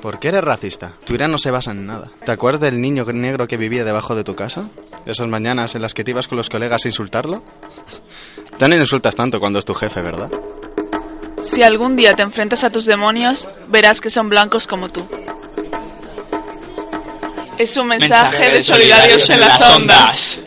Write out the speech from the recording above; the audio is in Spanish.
¿Por qué eres racista? Tu ira no se basa en nada. ¿Te acuerdas del niño negro que vivía debajo de tu casa? Esas mañanas en las que te ibas con los colegas a insultarlo. Ya no insultas tanto cuando es tu jefe, ¿verdad? Si algún día te enfrentas a tus demonios, verás que son blancos como tú. Es un mensaje, de solidarios en las ondas.